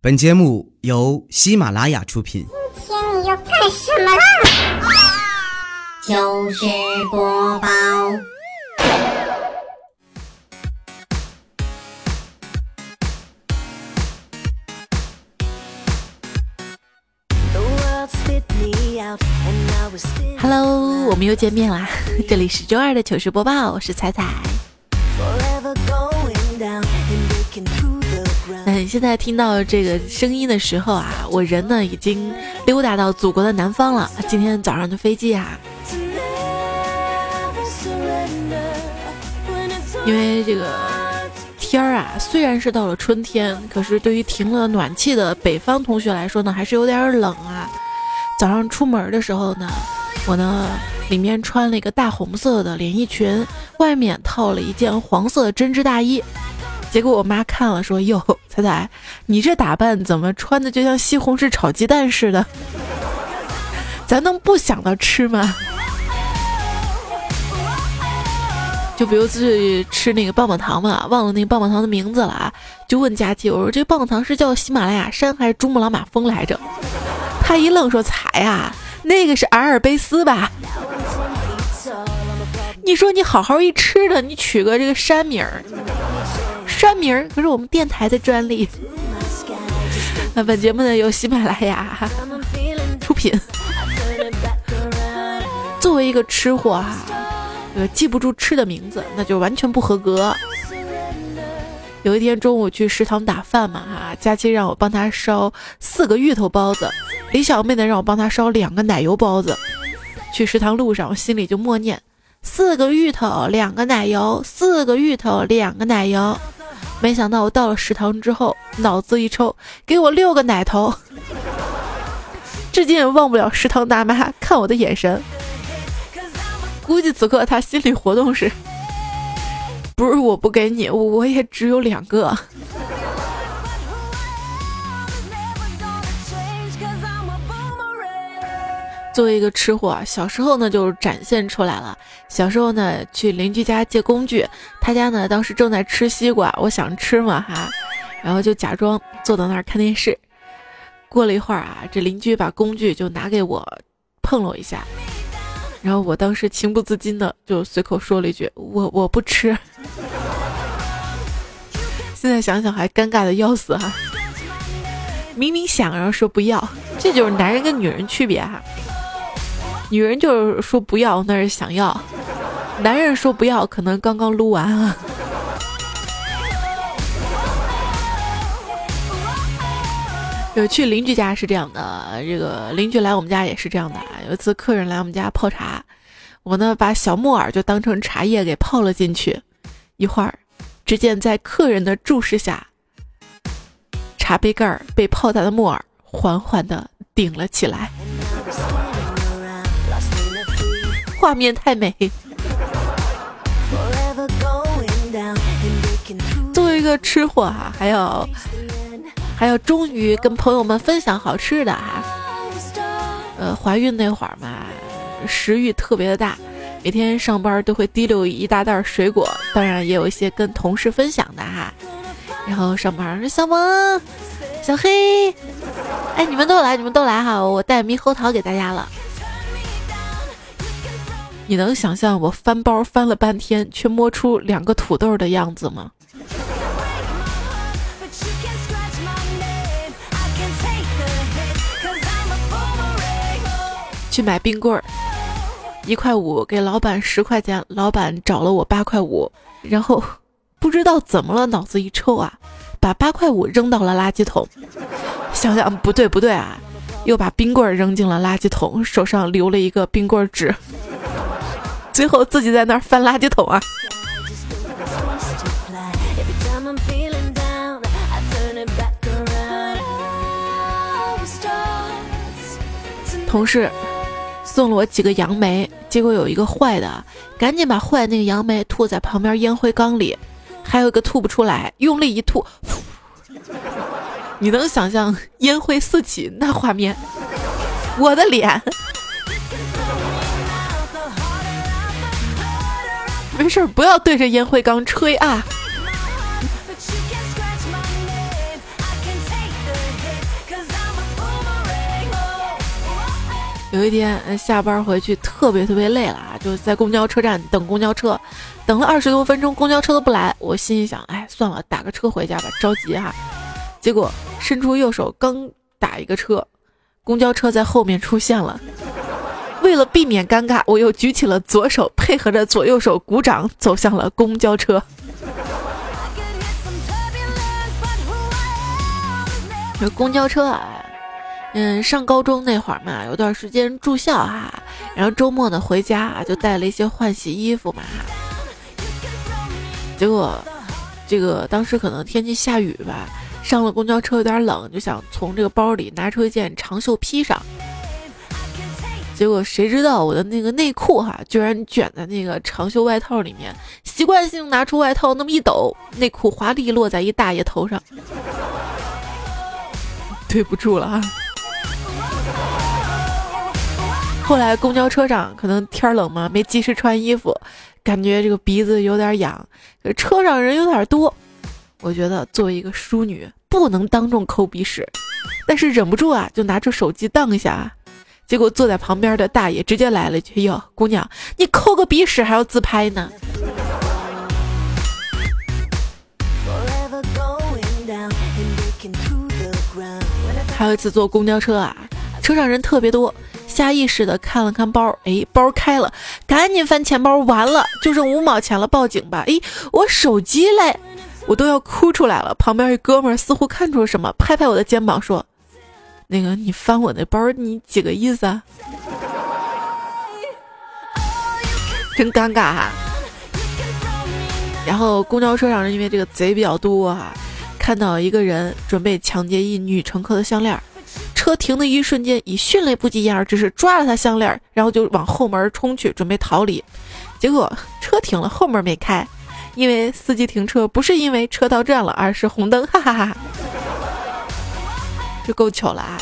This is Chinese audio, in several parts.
本节目由喜马拉雅出品。今天你要干什么啦？糗事播报。Hello，我们又见面啦！这里是周二的糗事播报，我是彩彩。现在听到这个声音的时候啊，我人呢已经溜达到祖国的南方了。今天早上的飞机啊，因为这个天儿啊，虽然是到了春天，可是对于停了暖气的北方同学来说呢，还是有点冷啊。早上出门的时候呢，我呢里面穿了一个大红色的连衣裙，外面套了一件黄色的针织大衣。结果我妈看了说：“哟，彩彩，你这打扮怎么穿的就像西红柿炒鸡蛋似的？咱能不想到吃吗？就比如去吃那个棒棒糖嘛，忘了那个棒棒糖的名字了啊，就问佳琪，我说这棒棒糖是叫喜马拉雅山还是珠穆朗玛峰来着？他一愣说：彩呀，那个是阿尔卑斯吧？你说你好好一吃的，你取个这个山名儿。”山名儿可是我们电台的专利。那 本节目呢由喜马拉雅出品。作为一个吃货哈，呃，记不住吃的名字，那就完全不合格。有一天中午去食堂打饭嘛哈，佳期让我帮他烧四个芋头包子，李小妹呢让我帮他烧两个奶油包子。去食堂路上，我心里就默念：四个芋头，两个奶油，四个芋头，两个奶油。没想到我到了食堂之后，脑子一抽，给我六个奶头。至今也忘不了食堂大妈看我的眼神。估计此刻他心理活动是：不是我不给你，我也只有两个。作为一个吃货，小时候呢就展现出来了。小时候呢去邻居家借工具，他家呢当时正在吃西瓜，我想吃嘛哈，然后就假装坐到那儿看电视。过了一会儿啊，这邻居把工具就拿给我，碰了我一下，然后我当时情不自禁的就随口说了一句：“我我不吃。”现在想想还尴尬的要死哈，明明想然后说不要，这就是男人跟女人区别哈。女人就是说不要，那是想要；男人说不要，可能刚刚撸完啊。有去邻居家是这样的，这个邻居来我们家也是这样的。有一次客人来我们家泡茶，我呢把小木耳就当成茶叶给泡了进去。一会儿，只见在客人的注视下，茶杯盖儿被泡大的木耳缓缓的顶了起来。画面太美。作为一个吃货哈，还要还要终于跟朋友们分享好吃的哈。呃，怀孕那会儿嘛，食欲特别的大，每天上班都会提溜一大袋水果，当然也有一些跟同事分享的哈。然后上班说小萌、小黑，哎，你们都来，你们都来哈，我带猕猴桃给大家了。你能想象我翻包翻了半天，却摸出两个土豆的样子吗？去买冰棍儿，一块五给老板十块钱，老板找了我八块五，然后不知道怎么了，脑子一抽啊，把八块五扔到了垃圾桶。想想不对不对啊，又把冰棍儿扔进了垃圾桶，手上留了一个冰棍纸。最后自己在那儿翻垃圾桶啊！同事送了我几个杨梅，结果有一个坏的，赶紧把坏的那个杨梅吐在旁边烟灰缸里，还有一个吐不出来，用力一吐，你能想象烟灰四起那画面？我的脸！没事儿，不要对着烟灰缸吹啊！有一天下班回去特别特别累了啊，就在公交车站等公交车，等了二十多分钟，公交车都不来，我心里想，哎，算了，打个车回家吧，着急哈。结果伸出右手刚打一个车，公交车在后面出现了。为了避免尴尬，我又举起了左手，配合着左右手鼓掌，走向了公交车。这公交车啊，嗯，上高中那会儿嘛，有段时间住校哈，然后周末呢回家啊，就带了一些换洗衣服嘛。结果，这个当时可能天气下雨吧，上了公交车有点冷，就想从这个包里拿出一件长袖披上。结果谁知道我的那个内裤哈，居然卷在那个长袖外套里面。习惯性拿出外套那么一抖，内裤滑地落在一大爷头上。对不住了啊！后来公交车上可能天冷嘛，没及时穿衣服，感觉这个鼻子有点痒。车上人有点多，我觉得作为一个淑女不能当众抠鼻屎，但是忍不住啊，就拿出手机当一下。结果坐在旁边的大爷直接来了一句：“哟，姑娘，你抠个鼻屎还要自拍呢？”还有一次坐公交车啊，车上人特别多，下意识的看了看包，哎，包开了，赶紧翻钱包，完了就剩五毛钱了，报警吧！哎，我手机嘞，我都要哭出来了。旁边一哥们儿似乎看出了什么，拍拍我的肩膀说：“那个你翻我那包，你几个意思啊？” 真尴尬哈。然后公交车上因为这个贼比较多啊。看到一个人准备抢劫一女乘客的项链，车停的一瞬间，以迅雷不及掩耳之势抓了他项链，然后就往后门冲去，准备逃离。结果车停了，后门没开，因为司机停车不是因为车到站了，而是红灯，哈哈哈哈！就够糗了啊！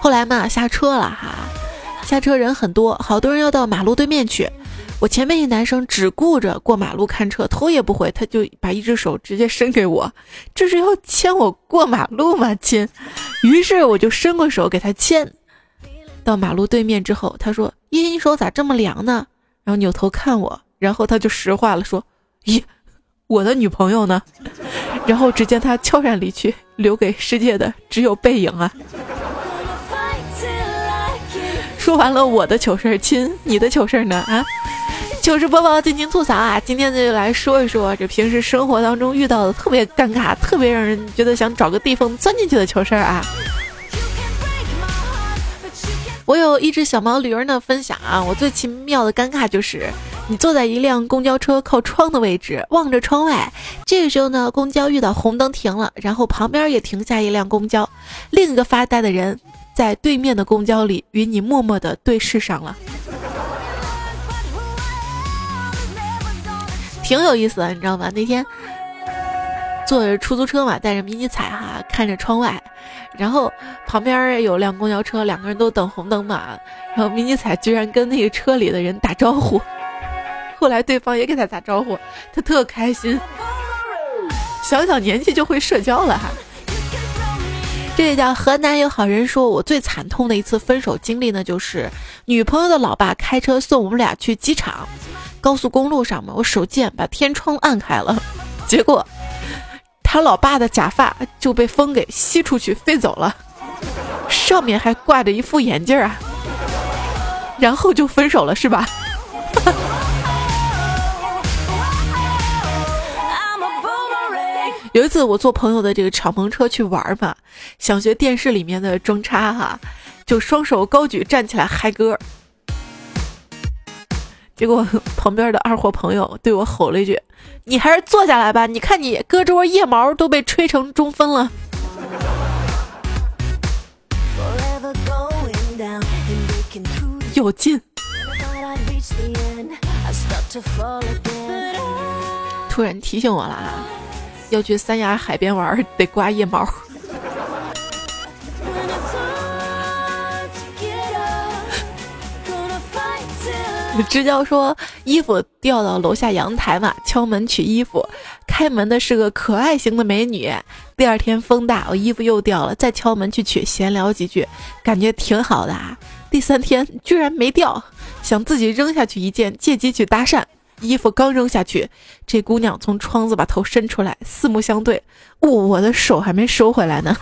后来嘛，下车了哈，下车人很多，好多人要到马路对面去。我前面一男生只顾着过马路看车，头也不回，他就把一只手直接伸给我，这是要牵我过马路吗，亲？于是我就伸过手给他牵。到马路对面之后，他说：“咦，你手咋这么凉呢？”然后扭头看我，然后他就实话了，说：“ 咦，我的女朋友呢？”然后只见他悄然离去，留给世界的只有背影啊。说完了我的糗事儿，亲，你的糗事儿呢？啊？糗事播报，尽情吐槽啊！今天就来说一说这平时生活当中遇到的特别尴尬、特别让人觉得想找个地缝钻进去的糗事儿啊！我有一只小毛驴呢，分享啊！我最奇妙的尴尬就是，你坐在一辆公交车靠窗的位置，望着窗外，这个时候呢，公交遇到红灯停了，然后旁边也停下一辆公交，另一个发呆的人在对面的公交里与你默默的对视上了。挺有意思的，你知道吗？那天坐着出租车嘛，带着迷你彩哈，看着窗外，然后旁边有辆公交车，两个人都等红灯嘛，然后迷你彩居然跟那个车里的人打招呼，后来对方也给他打招呼，他特开心，小小年纪就会社交了哈。这也叫河南有好人说，我最惨痛的一次分手经历呢，就是女朋友的老爸开车送我们俩去机场。高速公路上嘛，我手贱把天窗按开了，结果他老爸的假发就被风给吸出去飞走了，上面还挂着一副眼镜啊，然后就分手了是吧？哈 哈有一次我坐朋友的这个敞篷车去玩嘛，想学电视里面的装叉哈，就双手高举站起来嗨歌。结果旁边的二货朋友对我吼了一句：“你还是坐下来吧，你看你胳肢窝腋毛都被吹成中分了。”有劲！突然提醒我了啊，要去三亚海边玩得刮腋毛。支教说衣服掉到楼下阳台嘛，敲门取衣服，开开门的是个可爱型的美女。第二天风大，我衣服又掉了，再敲门去取，闲聊几句，感觉挺好的啊。第三天居然没掉，想自己扔下去一件，借机去搭讪。衣服刚扔下去，这姑娘从窗子把头伸出来，四目相对，我我的手还没收回来呢。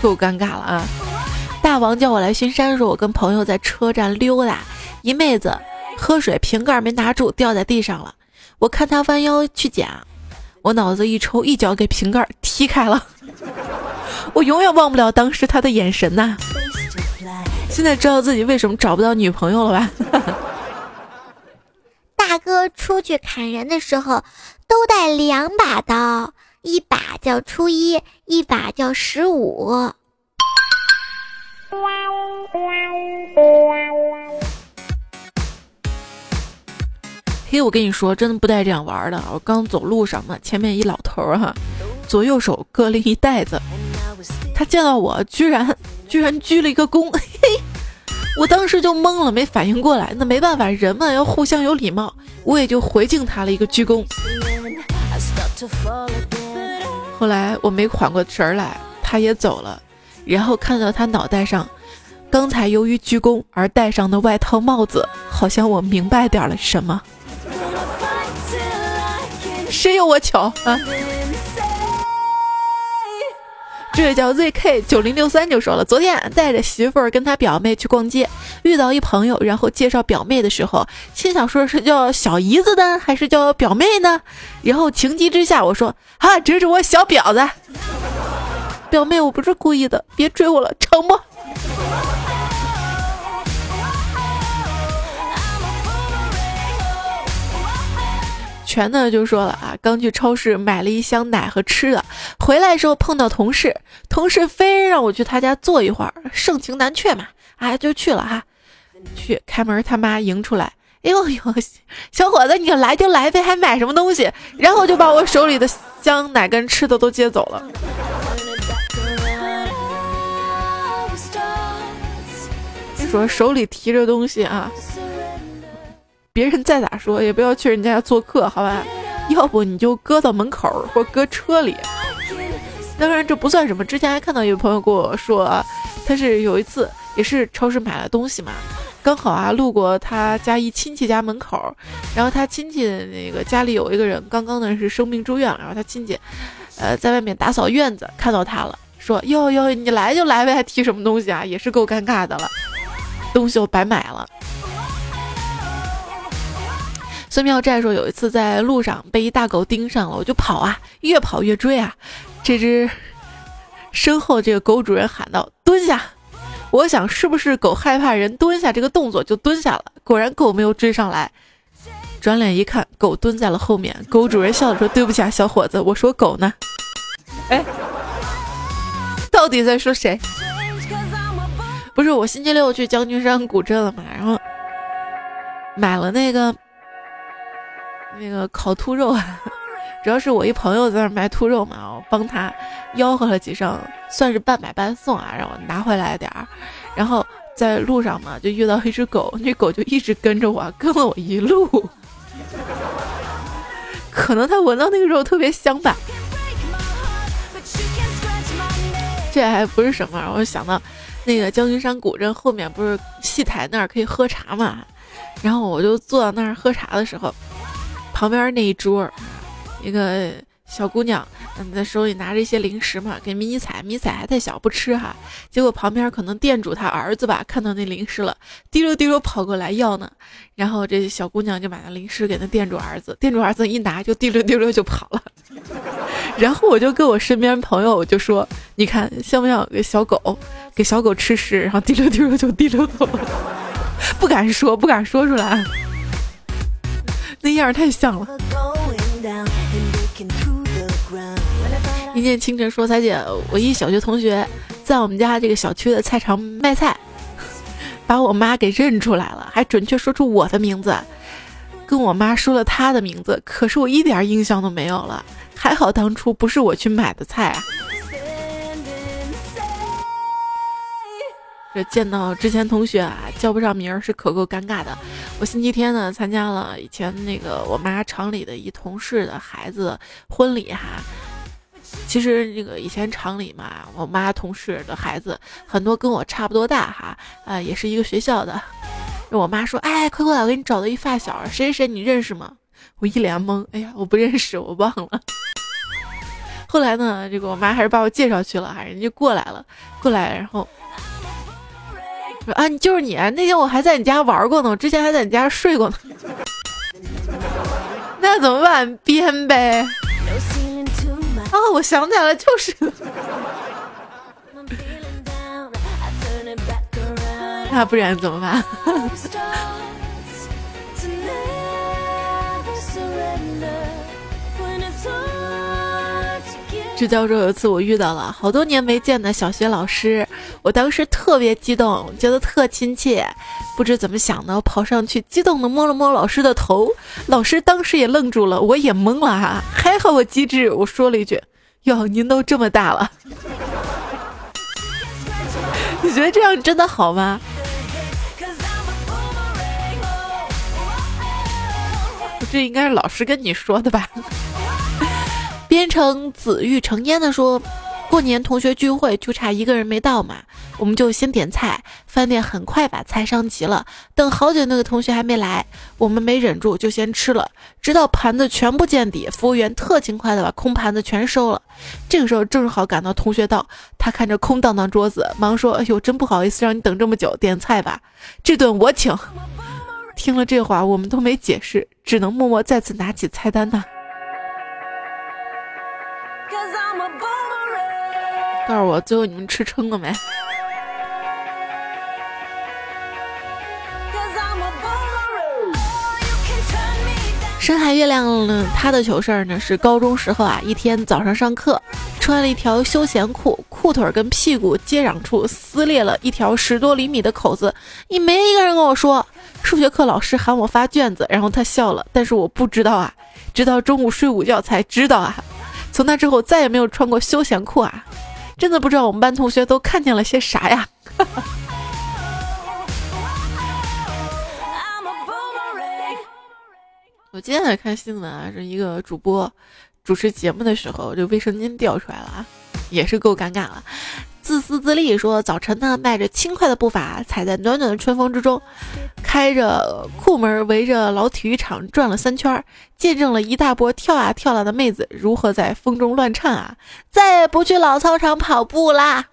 够尴尬了啊！大王叫我来巡山，说我跟朋友在车站溜达，一妹子喝水瓶盖没拿住，掉在地上了。我看她弯腰去捡，我脑子一抽，一脚给瓶盖踢开了。我永远忘不了当时她的眼神呐！现在知道自己为什么找不到女朋友了吧？大哥出去砍人的时候都带两把刀。一把叫初一，一把叫十五。嘿，我跟你说，真的不带这样玩的。我刚走路上嘛，前面一老头儿哈，左右手各拎一袋子，他见到我，居然居然鞠了一个躬，嘿，我当时就懵了，没反应过来。那没办法，人嘛要互相有礼貌，我也就回敬他了一个鞠躬。后来我没缓过神来，他也走了，然后看到他脑袋上，刚才由于鞠躬而戴上的外套帽子，好像我明白点了什么。谁有我巧啊？这位叫 ZK 九零六三就说了，昨天带着媳妇儿跟他表妹去逛街，遇到一朋友，然后介绍表妹的时候，心想说是叫小姨子呢，还是叫表妹呢？然后情急之下我说啊，这是我小婊子，表妹，我不是故意的，别追我了，成不？全呢就说了啊，刚去超市买了一箱奶和吃的，回来时候碰到同事，同事非让我去他家坐一会儿，盛情难却嘛，啊就去了哈。去开门，他妈迎出来，哎呦呦，小伙子，你来就来呗，还买什么东西？然后就把我手里的箱奶跟吃的都接走了。说手里提着东西啊。别人再咋说，也不要去人家家做客，好吧？要不你就搁到门口或搁车里。当然这不算什么。之前还看到有朋友跟我说，他是有一次也是超市买了东西嘛，刚好啊路过他家一亲戚家门口，然后他亲戚那个家里有一个人刚刚呢是生病住院了，然后他亲戚呃在外面打扫院子看到他了，说哟哟你来就来呗，还提什么东西啊？也是够尴尬的了，东西我白买了。孙妙寨说：“有一次在路上被一大狗盯上了，我就跑啊，越跑越追啊。这只身后这个狗主人喊道：‘蹲下！’我想是不是狗害怕人蹲下这个动作就蹲下了。果然狗没有追上来。转脸一看，狗蹲在了后面。狗主人笑着说：‘对不起啊，小伙子，我说狗呢。’哎，到底在说谁？不是我星期六去将军山古镇了嘛，然后买了那个。”那个烤兔肉，主要是我一朋友在那卖兔肉嘛，我帮他吆喝了几声，算是半买半送啊，让我拿回来点儿。然后在路上嘛，就遇到一只狗，那狗就一直跟着我，跟了我一路。可能它闻到那个肉特别香吧。这还不是什么，我就想到那个将军山古镇后面不是戏台那儿可以喝茶嘛，然后我就坐到那儿喝茶的时候。旁边那一桌，一个小姑娘，嗯，在手里拿着一些零食嘛，给迷你彩，迷彩还太小不吃哈。结果旁边可能店主他儿子吧，看到那零食了，滴溜滴溜跑过来要呢。然后这小姑娘就把那零食给那店主儿子，店主儿子一拿就滴溜滴溜就跑了。然后我就跟我身边朋友我就说，你看像不像个小狗，给小狗吃食，然后滴溜滴溜就滴溜走了，不敢说，不敢说出来。那样太像了。一见清晨说：“彩姐，我一小学同学在我们家这个小区的菜场卖菜，把我妈给认出来了，还准确说出我的名字，跟我妈说了她的名字，可是我一点印象都没有了。还好当初不是我去买的菜。”这见到之前同学啊，叫不上名儿是可够尴尬的。我星期天呢参加了以前那个我妈厂里的一同事的孩子婚礼哈。其实这个以前厂里嘛，我妈同事的孩子很多跟我差不多大哈，啊，也是一个学校的。我妈说：“哎，快过来，我给你找到一发小，谁谁谁，你认识吗？”我一脸懵，哎呀，我不认识，我忘了。后来呢，这个我妈还是把我介绍去了哈，人家过来了，过来，然后。啊，你就是你！那天我还在你家玩过呢，我之前还在你家睡过呢。那怎么办？编呗。啊，我想起来了，就是。那不然怎么办？支教授有一次我遇到了好多年没见的小学老师，我当时特别激动，觉得特亲切，不知怎么想的，我跑上去激动的摸了摸老师的头，老师当时也愣住了，我也懵了哈，还好我机智，我说了一句：“哟，您都这么大了。”你觉得这样真的好吗？这应该是老师跟你说的吧？编成紫玉成烟的说，过年同学聚会就差一个人没到嘛，我们就先点菜，饭店很快把菜上齐了。等好久那个同学还没来，我们没忍住就先吃了，直到盘子全部见底，服务员特勤快的把空盘子全收了。这个时候正好赶到同学到，他看着空荡荡桌子，忙说：“哎呦，真不好意思让你等这么久，点菜吧，这顿我请。”听了这话，我们都没解释，只能默默再次拿起菜单呢。告诉我，最后你们吃撑了没？深海月亮呢，他的糗事儿呢是高中时候啊，一天早上上课，穿了一条休闲裤，裤腿跟屁股接壤处撕裂了一条十多厘米的口子，你没一个人跟我说。数学课老师喊我发卷子，然后他笑了，但是我不知道啊，直到中午睡午觉才知道啊。从那之后再也没有穿过休闲裤啊。真的不知道我们班同学都看见了些啥呀！我今天在看新闻啊，是一个主播主持节目的时候，这卫生巾掉出来了啊，也是够尴尬了。自私自利说，早晨呢，迈着轻快的步伐，踩在暖暖的春风之中，开着库门围着老体育场转了三圈，见证了一大波跳啊跳啊的妹子如何在风中乱颤啊！再也不去老操场跑步啦。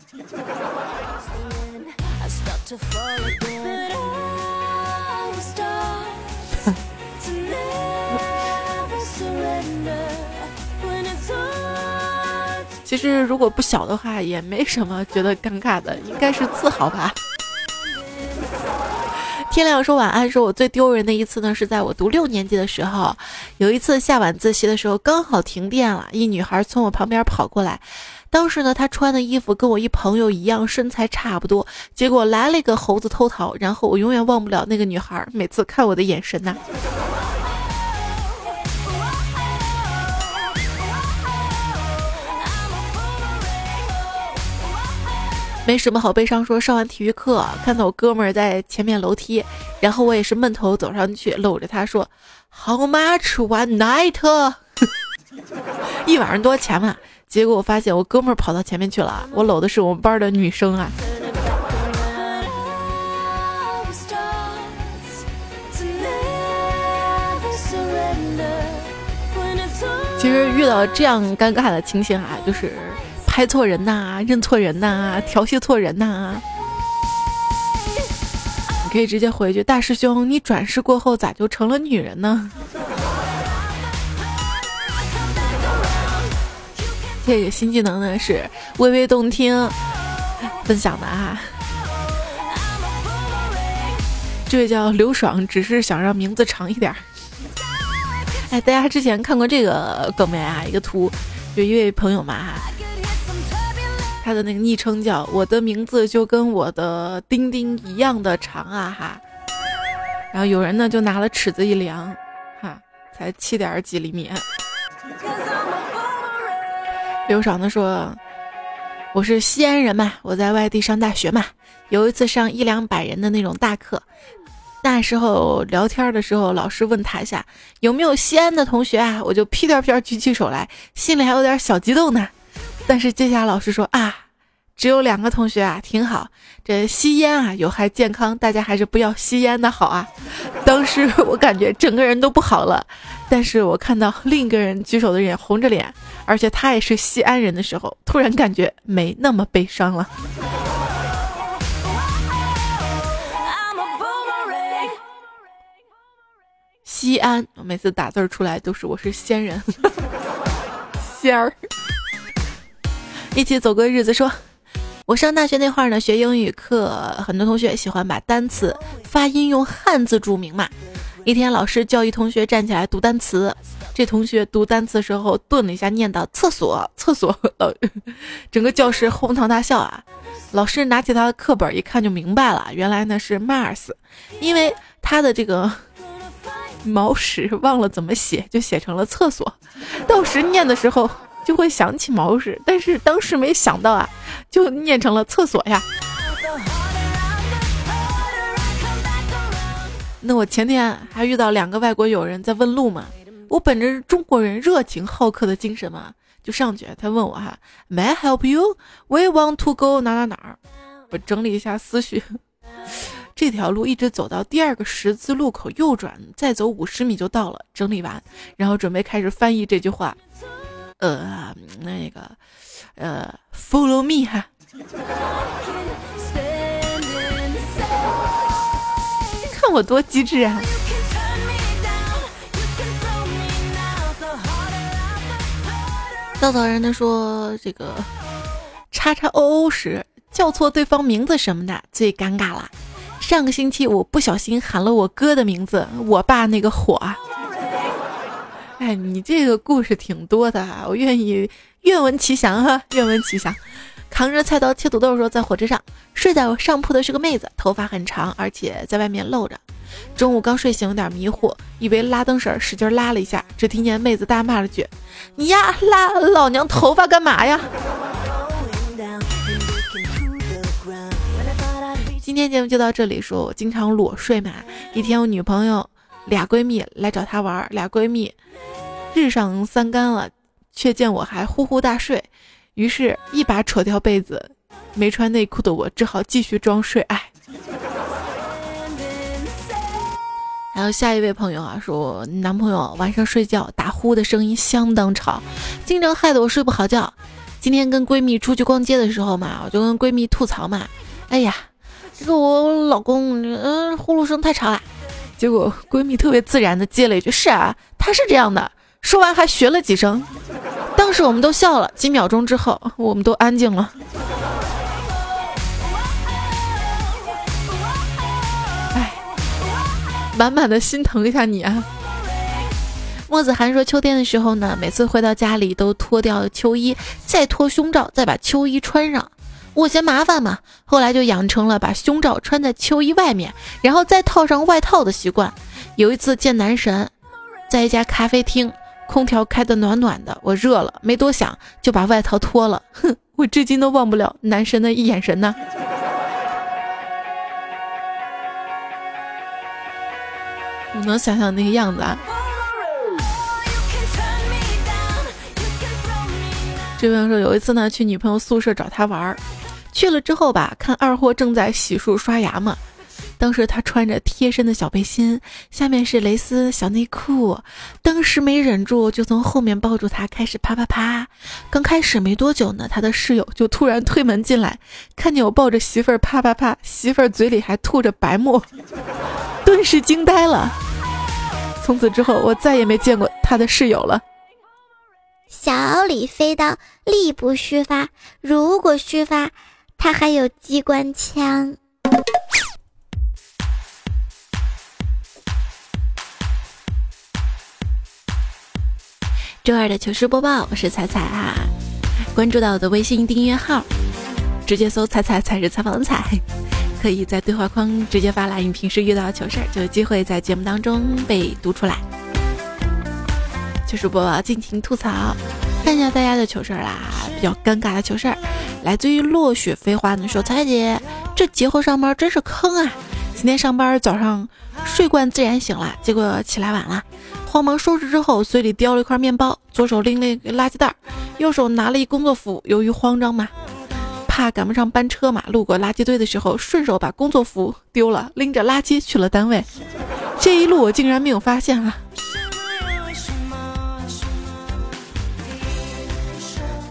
其实如果不小的话，也没什么觉得尴尬的，应该是自豪吧。天亮说晚安，说我最丢人的一次呢，是在我读六年级的时候，有一次下晚自习的时候，刚好停电了，一女孩从我旁边跑过来，当时呢，她穿的衣服跟我一朋友一样，身材差不多，结果来了一个猴子偷桃，然后我永远忘不了那个女孩每次看我的眼神呐。没什么好悲伤，说上完体育课，看到我哥们儿在前面楼梯，然后我也是闷头走上去，搂着他说：“How much one night？一晚上多少钱嘛？”结果我发现我哥们儿跑到前面去了，我搂的是我们班的女生啊。其实遇到这样尴尬的情形啊，就是。拍错人呐，认错人呐，调戏错人呐！你可以直接回去，大师兄，你转世过后咋就成了女人呢？这个新技能呢是微微动听分享的啊。这位叫刘爽，只是想让名字长一点。哎，大家之前看过这个梗没啊？一个图，有一位朋友嘛哈。他的那个昵称叫我的名字就跟我的丁丁一样的长啊哈，然后有人呢就拿了尺子一量，哈，才七点几厘米。刘爽的说，我是西安人嘛，我在外地上大学嘛，有一次上一两百人的那种大课，那时候聊天的时候，老师问台下有没有西安的同学啊，我就屁颠屁颠举起手来，心里还有点小激动呢。但是接下来老师说啊，只有两个同学啊，挺好，这吸烟啊有害健康，大家还是不要吸烟的好啊。当时 我感觉整个人都不好了，但是我看到另一个人举手的人红着脸。而且他也是西安人的时候，突然感觉没那么悲伤了。西安，我每次打字出来都是我是仙人，仙儿。一起走过日子，说，我上大学那会儿呢，学英语课，很多同学喜欢把单词发音用汉字注明嘛。一天，老师叫一同学站起来读单词。这同学读单词时候顿了一下，念到“厕所，厕所”，老整个教室哄堂大笑啊！老师拿起他的课本一看就明白了，原来呢是 Mars，因为他的这个毛屎忘了怎么写，就写成了厕所。到时念的时候就会想起毛屎，但是当时没想到啊，就念成了厕所呀。那我前天还遇到两个外国友人在问路嘛，我本着中国人热情好客的精神嘛，就上去。他问我哈，May I help you? We want to go 哪哪哪儿。我整理一下思绪，这条路一直走到第二个十字路口右转，再走五十米就到了。整理完，然后准备开始翻译这句话。呃，那个，呃，Follow me 哈。看我多机智啊！稻草人呢说这个叉叉 O O 时叫错对方名字什么的最尴尬了。上个星期我不小心喊了我哥的名字，我爸那个火啊！哎，你这个故事挺多的啊，我愿意愿闻其详哈，愿闻其详。扛着菜刀切土豆的时候，在火车上睡在我上铺的是个妹子，头发很长，而且在外面露着。中午刚睡醒，有点迷糊，以为拉灯绳，使劲拉了一下，只听见妹子大骂了句：“你呀，拉老娘头发干嘛呀？”今天节目就到这里，说我经常裸睡嘛。一天，我女朋友俩闺蜜来找她玩，俩闺蜜日上三竿了，却见我还呼呼大睡。于是，一把扯掉被子，没穿内裤的我只好继续装睡。哎，还有下一位朋友啊，说男朋友晚上睡觉打呼的声音相当吵，经常害得我睡不好觉。今天跟闺蜜出去逛街的时候嘛，我就跟闺蜜吐槽嘛，哎呀，这个我老公嗯呼噜声太吵了。结果闺蜜特别自然的接了一句：“是啊，她是这样的。”说完还学了几声。当时我们都笑了，几秒钟之后，我们都安静了。哎，满满的心疼一下你啊！莫子涵说，秋天的时候呢，每次回到家里都脱掉秋衣，再脱胸罩，再把秋衣穿上。我嫌麻烦嘛，后来就养成了把胸罩穿在秋衣外面，然后再套上外套的习惯。有一次见男神，在一家咖啡厅。空调开的暖暖的，我热了，没多想就把外套脱了。哼，我至今都忘不了男神的一眼神呢。你能想象那个样子啊。这位说有一次呢，去女朋友宿舍找她玩儿，去了之后吧，看二货正在洗漱刷牙嘛。当时他穿着贴身的小背心，下面是蕾丝小内裤。当时没忍住，就从后面抱住他，开始啪啪啪。刚开始没多久呢，他的室友就突然推门进来，看见我抱着媳妇儿啪啪啪，媳妇儿嘴里还吐着白沫，顿时惊呆了。从此之后，我再也没见过他的室友了。小李飞刀力不虚发，如果虚发，他还有机关枪。周二的糗事播报，我是彩彩哈，关注到我的微信订阅号，直接搜“彩彩彩是采访的彩”，可以在对话框直接发来你平时遇到的糗事儿，就有机会在节目当中被读出来。糗事播报，尽情吐槽。看一下大家的糗事儿啦，比较尴尬的糗事儿，来自于落雪飞花你说：“彩姐，这节后上班真是坑啊！今天上班早上睡惯自然醒了，结果起来晚了，慌忙收拾之后，嘴里叼了一块面包，左手拎了一个垃圾袋，右手拿了一工作服。由于慌张嘛，怕赶不上班车嘛，路过垃圾堆的时候，顺手把工作服丢了，拎着垃圾去了单位。这一路我竟然没有发现啊！”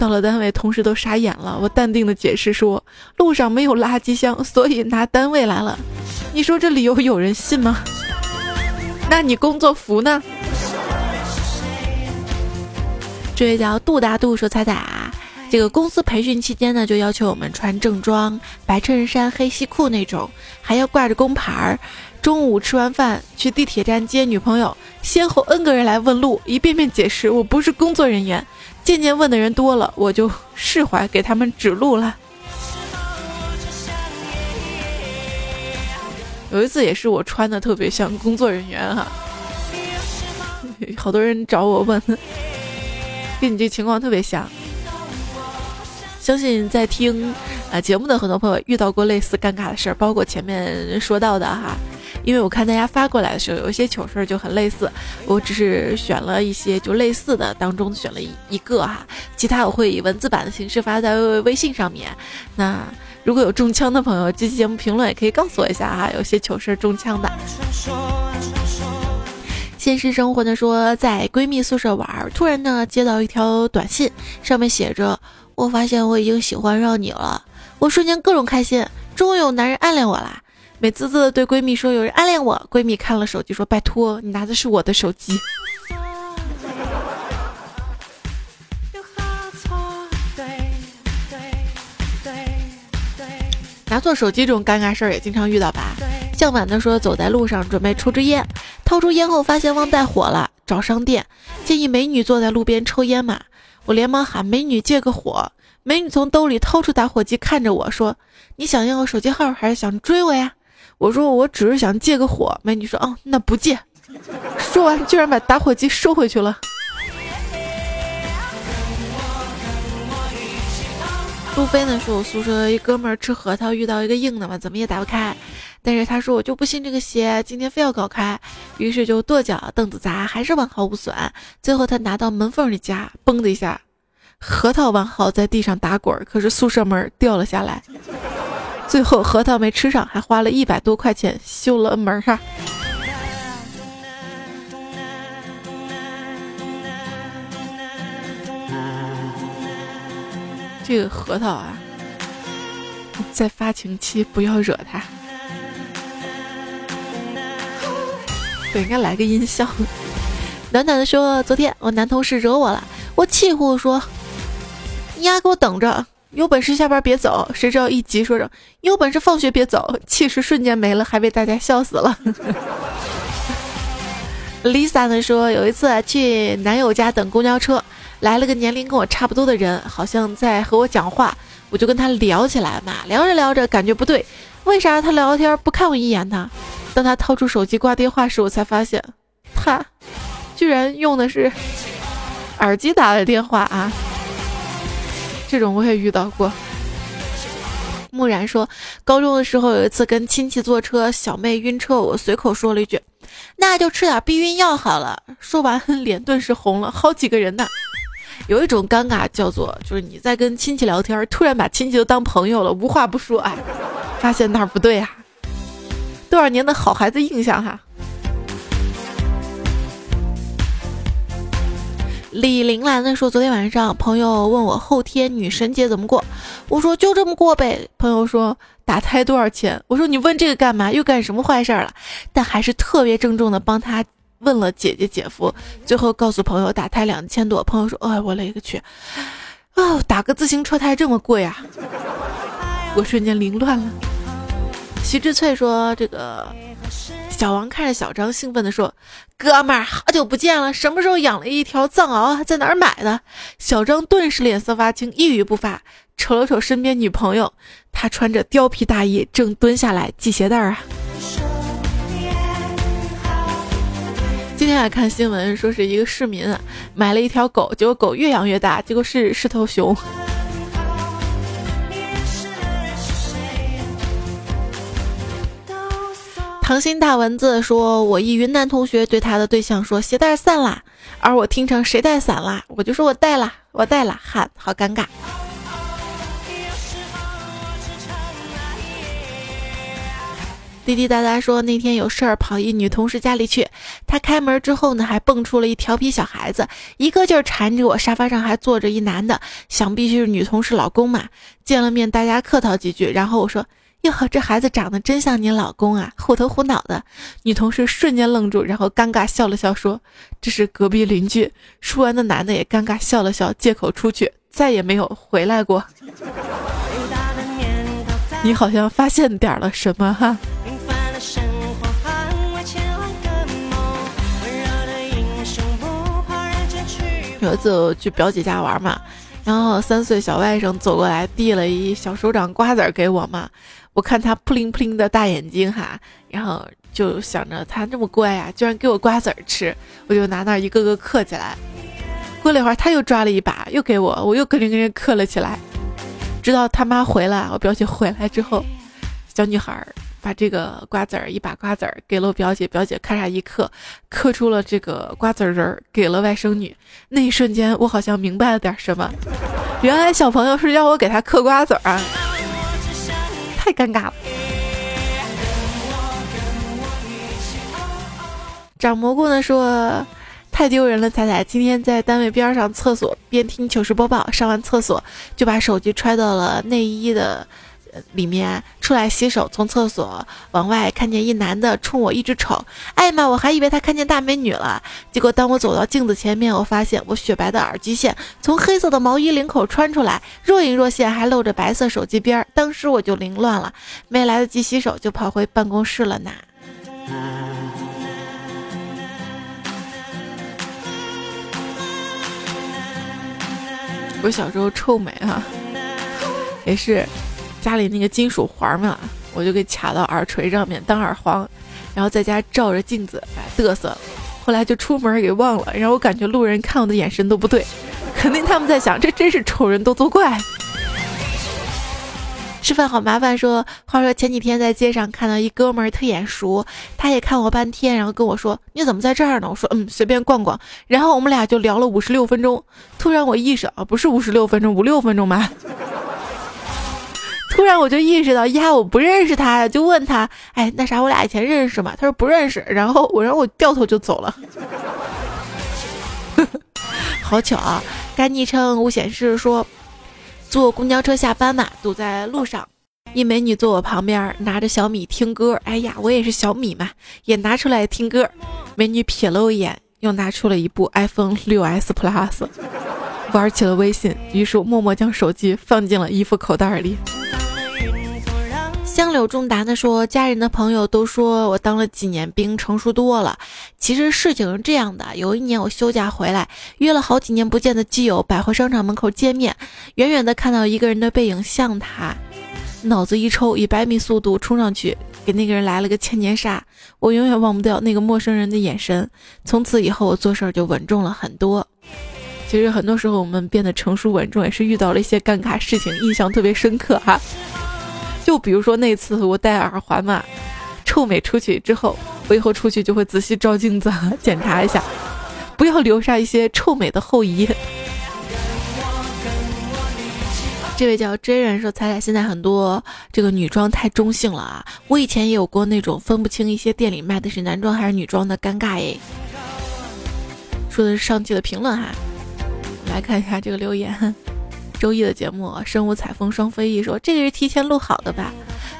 到了单位，同事都傻眼了。我淡定的解释说，路上没有垃圾箱，所以拿单位来了。你说这理由有人信吗？那你工作服呢？这位叫杜大杜说：“彩彩啊，这个公司培训期间呢，就要求我们穿正装，白衬衫、黑西裤那种，还要挂着工牌儿。中午吃完饭去地铁站接女朋友，先后 N 个人来问路，一遍遍解释我不是工作人员。”渐渐问的人多了，我就释怀，给他们指路了。有一次也是我穿的特别像工作人员哈，好多人找我问，跟你这情况特别像。相信在听啊节目的很多朋友遇到过类似尴尬的事儿，包括前面说到的哈。因为我看大家发过来的时候，有一些糗事就很类似，我只是选了一些就类似的当中选了一一个哈，其他我会以文字版的形式发在微微信上面。那如果有中枪的朋友，这期节目评论也可以告诉我一下哈，有些糗事中枪的。现实生活的说，在闺蜜宿舍玩，突然呢接到一条短信，上面写着：“我发现我已经喜欢上你了。”我瞬间各种开心，终于有男人暗恋我啦！美滋滋的对闺蜜说：“有人暗恋我。”闺蜜看了手机说：“拜托，你拿的是我的手机。”拿错手机这种尴尬事儿也经常遇到吧？向晚的说：“走在路上准备抽支烟，掏出烟后发现忘带火了，找商店建议美女坐在路边抽烟嘛。我连忙喊美女借个火，美女从兜里掏出打火机看着我说：‘你想要手机号还是想追我呀？’”我说我只是想借个火，美女说哦那不借。说完居然把打火机收回去了。路飞呢说，我宿舍一哥们儿吃核桃遇到一个硬的嘛，怎么也打不开。但是他说我就不信这个邪，今天非要搞开，于是就跺脚凳子砸，还是完好无损。最后他拿到门缝里夹，嘣的一下，核桃完好在地上打滚，可是宿舍门掉了下来。最后核桃没吃上，还花了一百多块钱修了门儿这个核桃啊，在发情期不要惹它。对，应该来个音效。暖暖的说：“昨天我男同事惹我了，我气呼呼说，你丫给我等着。”有本事下班别走，谁知道一急说着有本事放学别走，气势瞬间没了，还被大家笑死了。Lisa 呢说，有一次去男友家等公交车，来了个年龄跟我差不多的人，好像在和我讲话，我就跟他聊起来嘛，聊着聊着感觉不对，为啥他聊天不看我一眼呢？当他掏出手机挂电话时，我才发现他居然用的是耳机打的电话啊。这种我也遇到过。木然说，高中的时候有一次跟亲戚坐车，小妹晕车，我随口说了一句：“那就吃点避孕药好了。”说完脸顿时红了，好几个人呢。有一种尴尬叫做，就是你在跟亲戚聊天，突然把亲戚都当朋友了，无话不说，哎，发现那儿不对啊？多少年的好孩子印象哈。李玲兰的说：“昨天晚上朋友问我后天女神节怎么过，我说就这么过呗。朋友说打胎多少钱？我说你问这个干嘛？又干什么坏事了？但还是特别郑重的帮他问了姐姐姐夫。最后告诉朋友打胎两千多。朋友说：哎，我勒个去！哦，打个自行车胎这么贵啊！我瞬间凌乱了。徐志翠说：这个。”小王看着小张，兴奋地说：“哥们儿，好久不见了！什么时候养了一条藏獒？在哪儿买的？”小张顿时脸色发青，一语不发，瞅了瞅身边女朋友，她穿着貂皮大衣，正蹲下来系鞋带儿啊。今天还看新闻，说是一个市民买了一条狗，结果狗越养越大，结果是是头熊。糖心大蚊子说：“我一云南同学对他的对象说鞋带散啦，而我听成谁带伞啦，我就说我带了，我带了，喊好尴尬。”滴滴答答说那天有事儿跑一女同事家里去，她开门之后呢，还蹦出了一调皮小孩子，一个劲儿缠着我。沙发上还坐着一男的，想必是女同事老公嘛。见了面，大家客套几句，然后我说。哟，这孩子长得真像你老公啊，虎头虎脑的。女同事瞬间愣住，然后尴尬笑了笑，说：“这是隔壁邻居。”说完的男的也尴尬笑了笑，借口出去，再也没有回来过。你好像发现点了什么哈？有一次去表姐家玩嘛，然后三岁小外甥走过来，递了一小手掌瓜子给我嘛。我看他扑灵扑灵的大眼睛哈，然后就想着他这么乖呀，居然给我瓜子儿吃，我就拿那一个个嗑起来。过了一会儿，他又抓了一把，又给我，我又咯吱咯吱嗑了起来。直到他妈回来，我表姐回来之后，小女孩把这个瓜子儿一把瓜子儿给了我表姐，表姐咔嚓一嗑，嗑出了这个瓜子仁儿，给了外甥女。那一瞬间，我好像明白了点什么，原来小朋友是要我给他嗑瓜子儿啊。太尴尬了，长蘑菇呢说太丢人了。彩彩今天在单位边上厕所边听糗事播报，上完厕所就把手机揣到了内衣的。里面出来洗手，从厕所往外看见一男的冲我一直瞅，哎呀妈！我还以为他看见大美女了。结果当我走到镜子前面，我发现我雪白的耳机线从黑色的毛衣领口穿出来，若隐若现，还露着白色手机边儿。当时我就凌乱了，没来得及洗手就跑回办公室了呢。我小时候臭美啊，也是。家里那个金属环嘛，我就给卡到耳垂上面当耳环，然后在家照着镜子嘚瑟。后来就出门给忘了，然后我感觉路人看我的眼神都不对，肯定他们在想这真是丑人多作怪。吃饭好麻烦，说话说前几天在街上看到一哥们儿特眼熟，他也看我半天，然后跟我说你怎么在这儿呢？我说嗯随便逛逛，然后我们俩就聊了五十六分钟。突然我意识啊不是五十六分钟五六分钟吗？突然我就意识到呀，我不认识他，就问他，哎，那啥，我俩以前认识吗？他说不认识。然后我，然后我掉头就走了。好巧啊！该昵称无显示说，坐公交车下班嘛，堵在路上，一美女坐我旁边，拿着小米听歌。哎呀，我也是小米嘛，也拿出来听歌。美女瞥了我一眼，又拿出了一部 iPhone 6s Plus，玩起了微信。于是默默将手机放进了衣服口袋里。香柳仲达的说：“家人的朋友都说我当了几年兵，成熟多了。其实事情是这样的，有一年我休假回来，约了好几年不见的基友，百货商场门口见面。远远的看到一个人的背影像他，脑子一抽，以百米速度冲上去，给那个人来了个千年杀。我永远忘不掉那个陌生人的眼神。从此以后，我做事就稳重了很多。其实很多时候，我们变得成熟稳重，也是遇到了一些尴尬事情，印象特别深刻哈。”就比如说那次我戴耳环嘛，臭美出去之后，我以后出去就会仔细照镜子 检查一下，不要留下一些臭美的后遗。这位叫真人说：“彩彩，现在很多这个女装太中性了啊！我以前也有过那种分不清一些店里卖的是男装还是女装的尴尬诶。”说的是上期的评论哈，来看一下这个留言。周一的节目，身无彩凤双飞翼说这个是提前录好的吧？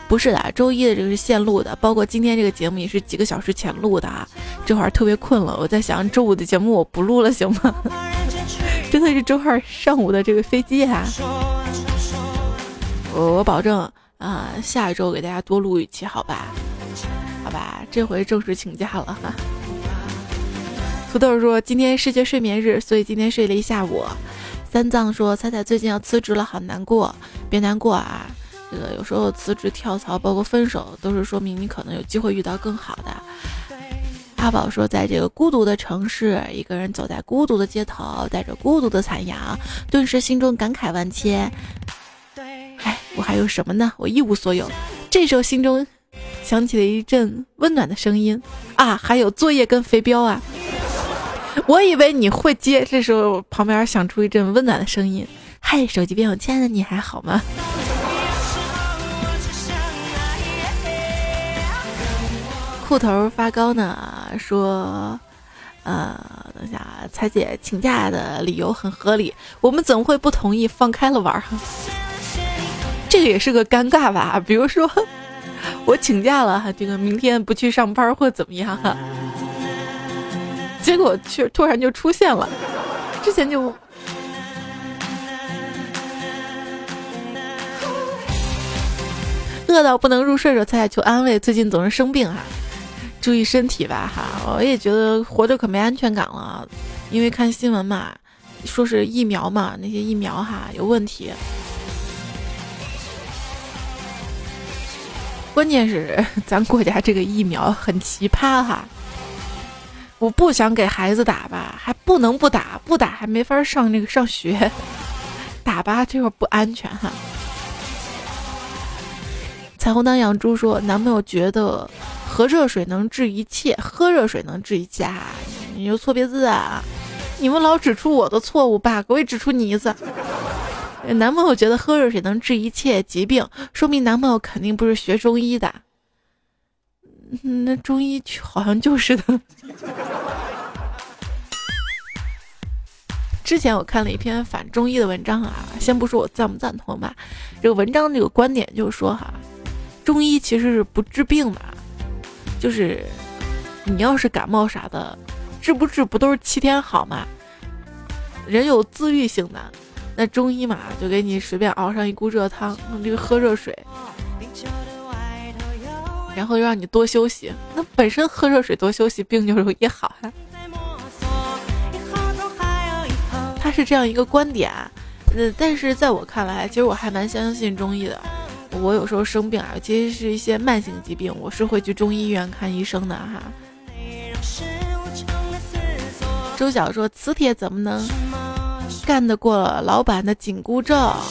不是的，周一的这个是现录的，包括今天这个节目也是几个小时前录的啊。这会儿特别困了，我在想周五的节目我不录了行吗？真的是周二上午的这个飞机啊！我我保证啊，下一周给大家多录一期，好吧？好吧，这回正式请假了哈。土豆说今天世界睡眠日，所以今天睡了一下午。三藏说：“彩彩最近要辞职了，好难过。别难过啊，这个有时候辞职、跳槽，包括分手，都是说明你可能有机会遇到更好的。”阿宝说，在这个孤独的城市，一个人走在孤独的街头，带着孤独的残阳，顿时心中感慨万千。哎，我还有什么呢？我一无所有。这时候心中响起了一阵温暖的声音啊，还有作业跟肥膘啊。我以为你会接，这时候旁边响出一阵温暖的声音：“嗨，手机边有亲爱的你还好吗？”裤头发高呢，说：“呃，等下，彩姐请假的理由很合理，我们怎么会不同意放开了玩儿？这个也是个尴尬吧？比如说，我请假了，这个明天不去上班或怎么样？”结果却突然就出现了，之前就饿到不能入睡的时候，才求安慰。最近总是生病哈，注意身体吧哈。我也觉得活着可没安全感了，因为看新闻嘛，说是疫苗嘛，那些疫苗哈有问题。关键是咱国家这个疫苗很奇葩哈。我不想给孩子打吧，还不能不打，不打还没法上那个上学，打吧这会儿不安全哈。彩虹当养猪说，男朋友觉得喝热水能治一切，喝热水能治一切，你有错别字啊！你们老指出我的错误吧，我也指出你一次。男朋友觉得喝热水能治一切疾病，说明男朋友肯定不是学中医的。那中医好像就是的。之前我看了一篇反中医的文章啊，先不说我赞不赞同吧，这个文章这个观点就是说哈，中医其实是不治病的，就是你要是感冒啥的，治不治不都是七天好吗？人有自愈性的，那中医嘛就给你随便熬上一锅热汤，这个喝热水。然后又让你多休息，那本身喝热水多休息，病就容易好哈。他是这样一个观点，呃，但是在我看来，其实我还蛮相信中医的。我有时候生病啊，其实是一些慢性疾病，我是会去中医院看医生的哈。周晓说：“磁铁怎么能干得过老板的紧箍咒？”啊，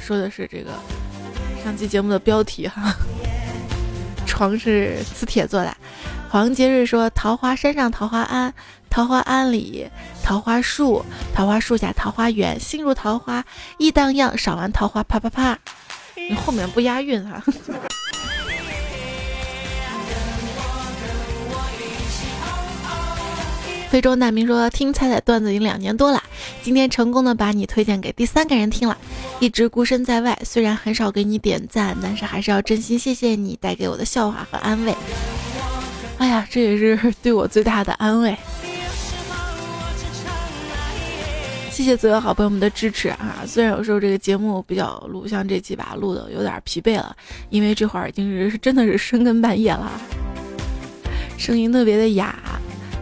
说的是这个上期节目的标题哈。床是磁铁做的。黄杰瑞说：“桃花山上桃花庵，桃花庵里桃花树，桃花树下桃花源，心如桃花意荡漾，赏完桃花啪啪啪。”你后面不押韵哈。非洲难民说：“听彩彩段子已经两年多了，今天成功的把你推荐给第三个人听了。一直孤身在外，虽然很少给你点赞，但是还是要真心谢谢你带给我的笑话和安慰。哎呀，这也是 对我最大的安慰。谢谢所有好朋友们的支持啊！虽然有时候这个节目比较录，像这期吧，录的有点疲惫了，因为这会儿已经是真的是深更半夜了，声音特别的哑。”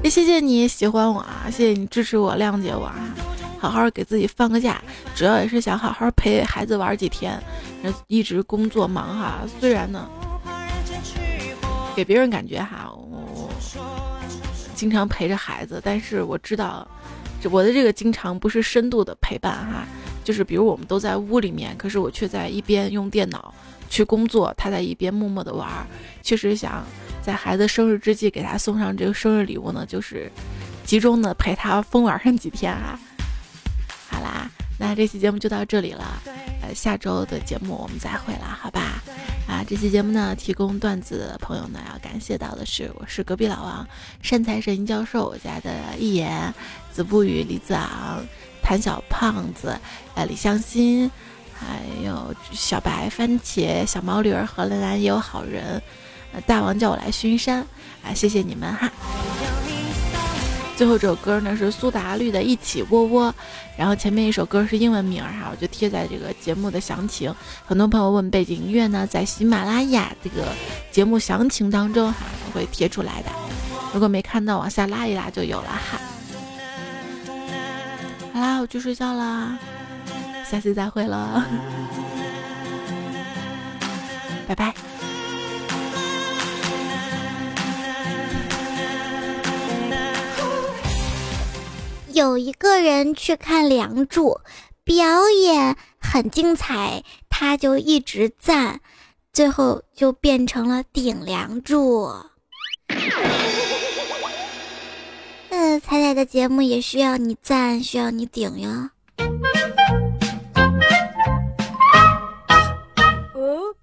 也谢谢你喜欢我啊，谢谢你支持我、谅解我啊，好好给自己放个假，主要也是想好好陪孩子玩几天。一直工作忙哈，虽然呢，给别人感觉哈，我经常陪着孩子，但是我知道，我的这个经常不是深度的陪伴哈，就是比如我们都在屋里面，可是我却在一边用电脑去工作，他在一边默默的玩，确实想。在孩子生日之际，给他送上这个生日礼物呢，就是集中的陪他疯玩上几天啊。好啦，那这期节目就到这里了，呃，下周的节目我们再会了，好吧？啊，这期节目呢，提供段子的朋友呢，要感谢到的是，我是隔壁老王，善财神教授我家的一言，子不语，李子昂，谭小胖子，呃，李向心，还有小白番茄，小毛驴儿，荷兰也有好人。大王叫我来巡山，啊，谢谢你们哈。最后这首歌呢是苏打绿的《一起窝窝》，然后前面一首歌是英文名哈，我就贴在这个节目的详情。很多朋友问背景音乐呢，在喜马拉雅这个节目详情当中哈会贴出来的，如果没看到，往下拉一拉就有了哈。好啦，我去睡觉啦，下期再会了，拜拜。有一个人去看《梁祝》，表演很精彩，他就一直赞，最后就变成了顶梁柱。嗯，彩彩的节目也需要你赞，需要你顶呀。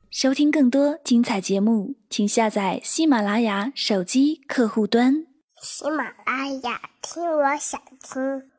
收听更多精彩节目，请下载喜马拉雅手机客户端。喜马拉雅，听我想听。